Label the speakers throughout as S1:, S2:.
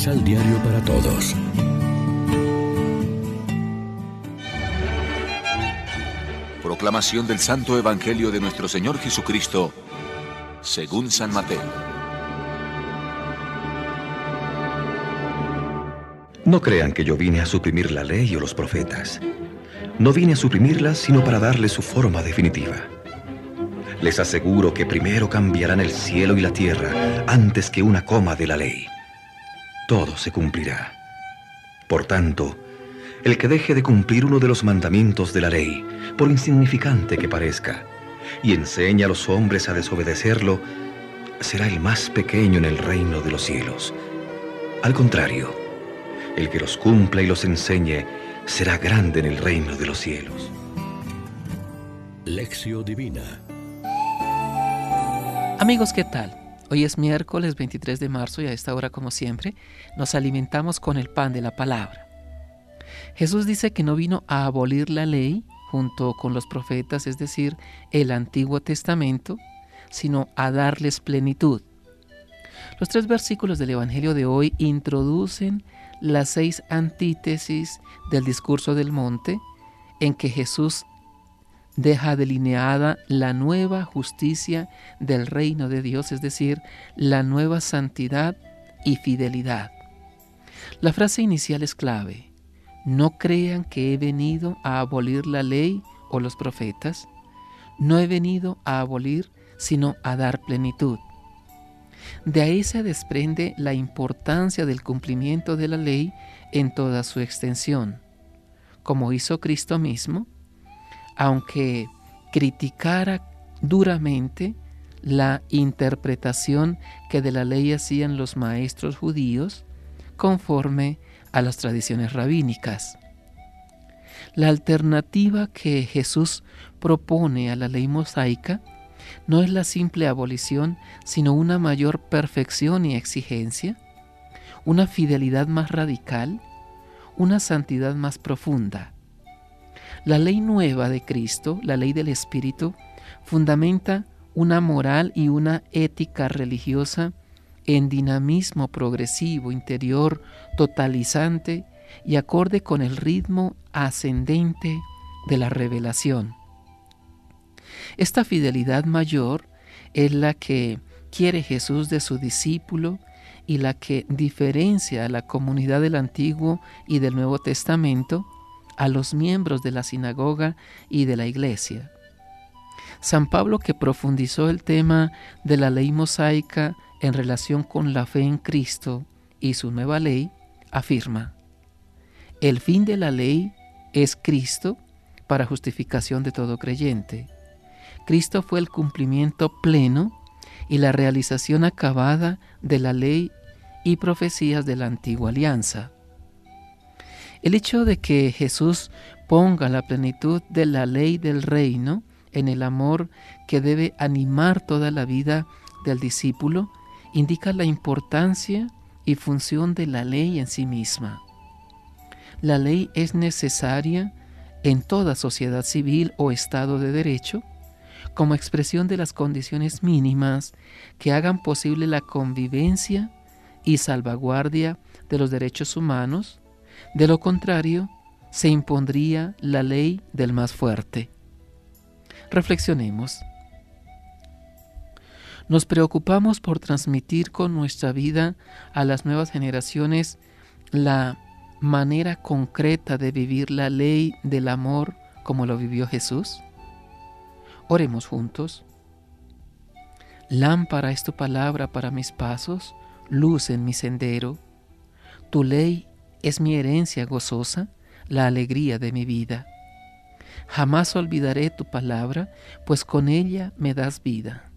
S1: Misal Diario para Todos.
S2: Proclamación del Santo Evangelio de nuestro Señor Jesucristo, según San Mateo.
S3: No crean que yo vine a suprimir la ley o los profetas. No vine a suprimirlas, sino para darles su forma definitiva. Les aseguro que primero cambiarán el cielo y la tierra antes que una coma de la ley. Todo se cumplirá. Por tanto, el que deje de cumplir uno de los mandamientos de la ley, por insignificante que parezca, y enseña a los hombres a desobedecerlo, será el más pequeño en el reino de los cielos. Al contrario, el que los cumpla y los enseñe será grande en el reino de los cielos.
S1: Lección Divina
S4: Amigos, ¿qué tal? Hoy es miércoles 23 de marzo y a esta hora, como siempre, nos alimentamos con el pan de la palabra. Jesús dice que no vino a abolir la ley junto con los profetas, es decir, el Antiguo Testamento, sino a darles plenitud. Los tres versículos del Evangelio de hoy introducen las seis antítesis del discurso del monte en que Jesús deja delineada la nueva justicia del reino de Dios, es decir, la nueva santidad y fidelidad. La frase inicial es clave. No crean que he venido a abolir la ley o los profetas. No he venido a abolir, sino a dar plenitud. De ahí se desprende la importancia del cumplimiento de la ley en toda su extensión. Como hizo Cristo mismo, aunque criticara duramente la interpretación que de la ley hacían los maestros judíos conforme a las tradiciones rabínicas. La alternativa que Jesús propone a la ley mosaica no es la simple abolición, sino una mayor perfección y exigencia, una fidelidad más radical, una santidad más profunda. La ley nueva de Cristo, la ley del Espíritu, fundamenta una moral y una ética religiosa en dinamismo progresivo, interior, totalizante y acorde con el ritmo ascendente de la revelación. Esta fidelidad mayor es la que quiere Jesús de su discípulo y la que diferencia a la comunidad del Antiguo y del Nuevo Testamento a los miembros de la sinagoga y de la iglesia. San Pablo, que profundizó el tema de la ley mosaica en relación con la fe en Cristo y su nueva ley, afirma, el fin de la ley es Cristo para justificación de todo creyente. Cristo fue el cumplimiento pleno y la realización acabada de la ley y profecías de la antigua alianza. El hecho de que Jesús ponga la plenitud de la ley del reino en el amor que debe animar toda la vida del discípulo indica la importancia y función de la ley en sí misma. La ley es necesaria en toda sociedad civil o estado de derecho como expresión de las condiciones mínimas que hagan posible la convivencia y salvaguardia de los derechos humanos de lo contrario, se impondría la ley del más fuerte. Reflexionemos. Nos preocupamos por transmitir con nuestra vida a las nuevas generaciones la manera concreta de vivir la ley del amor como lo vivió Jesús. Oremos juntos. Lámpara es tu palabra para mis pasos, luz en mi sendero. Tu ley es mi herencia gozosa, la alegría de mi vida. Jamás olvidaré tu palabra, pues con ella me das vida.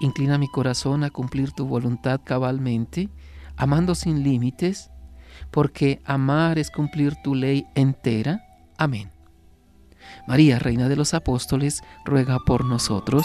S4: Inclina mi corazón a cumplir tu voluntad cabalmente, amando sin límites, porque amar es cumplir tu ley entera. Amén. María, Reina de los Apóstoles, ruega por nosotros.